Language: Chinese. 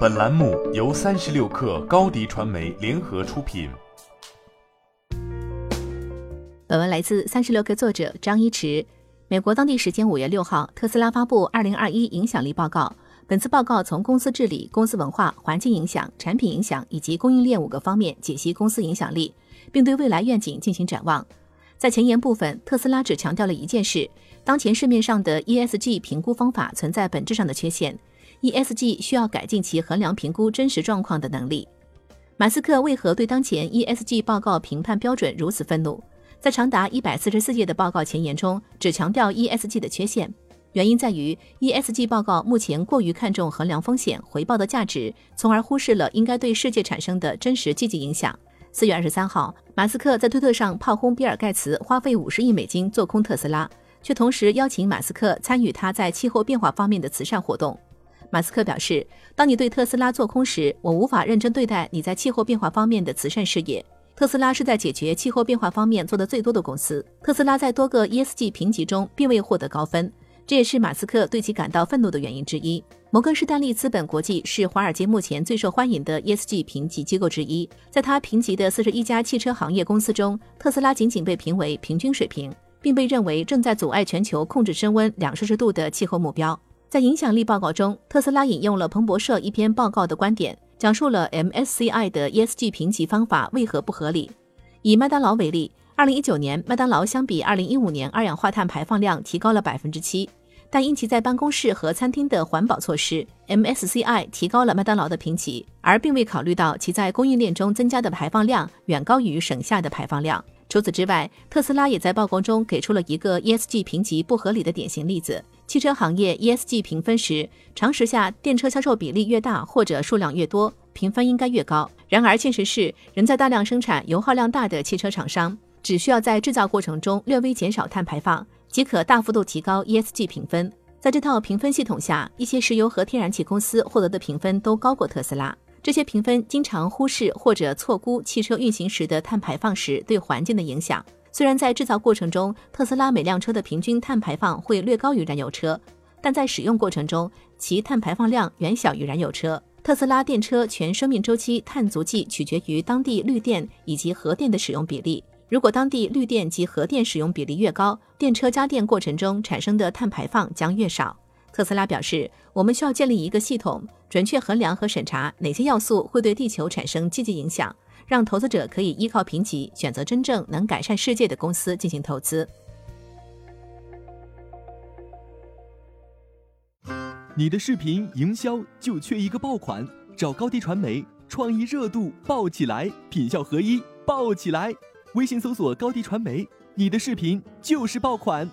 本栏目由三十六氪高低传媒联合出品。本文来自三十六氪作者张一驰。美国当地时间五月六号，特斯拉发布二零二一影响力报告。本次报告从公司治理、公司文化、环境影响、产品影响以及供应链五个方面解析公司影响力，并对未来愿景进行展望。在前言部分，特斯拉只强调了一件事：当前市面上的 ESG 评估方法存在本质上的缺陷。ESG 需要改进其衡量评估真实状况的能力。马斯克为何对当前 ESG 报告评判标准如此愤怒？在长达一百四十四页的报告前言中，只强调 ESG 的缺陷，原因在于 ESG 报告目前过于看重衡量风险回报的价值，从而忽视了应该对世界产生的真实积极影响。四月二十三号，马斯克在推特上炮轰比尔盖茨花费五十亿美金做空特斯拉，却同时邀请马斯克参与他在气候变化方面的慈善活动。马斯克表示：“当你对特斯拉做空时，我无法认真对待你在气候变化方面的慈善事业。特斯拉是在解决气候变化方面做的最多的公司。特斯拉在多个 ESG 评级中并未获得高分，这也是马斯克对其感到愤怒的原因之一。摩根士丹利资本国际是华尔街目前最受欢迎的 ESG 评级机构之一，在他评级的四十一家汽车行业公司中，特斯拉仅仅被评为平均水平，并被认为正在阻碍全球控制升温两摄氏度的气候目标。”在影响力报告中，特斯拉引用了彭博社一篇报告的观点，讲述了 MSCI 的 ESG 评级方法为何不合理。以麦当劳为例，二零一九年麦当劳相比二零一五年二氧化碳排放量提高了百分之七，但因其在办公室和餐厅的环保措施，MSCI 提高了麦当劳的评级，而并未考虑到其在供应链中增加的排放量远高于省下的排放量。除此之外，特斯拉也在报告中给出了一个 ESG 评级不合理的典型例子。汽车行业 ESG 评分时，常识下电车销售比例越大或者数量越多，评分应该越高。然而，现实是，仍在大量生产油耗量大的汽车厂商，只需要在制造过程中略微减少碳排放，即可大幅度提高 ESG 评分。在这套评分系统下，一些石油和天然气公司获得的评分都高过特斯拉。这些评分经常忽视或者错估汽车运行时的碳排放时对环境的影响。虽然在制造过程中，特斯拉每辆车的平均碳排放会略高于燃油车，但在使用过程中，其碳排放量远小于燃油车。特斯拉电车全生命周期碳足迹取决于当地绿电以及核电的使用比例。如果当地绿电及核电使用比例越高，电车加电过程中产生的碳排放将越少。特斯拉表示，我们需要建立一个系统，准确衡量和审查哪些要素会对地球产生积极影响，让投资者可以依靠评级选择真正能改善世界的公司进行投资。你的视频营销就缺一个爆款，找高低传媒，创意热度爆起来，品效合一爆起来。微信搜索高低传媒，你的视频就是爆款。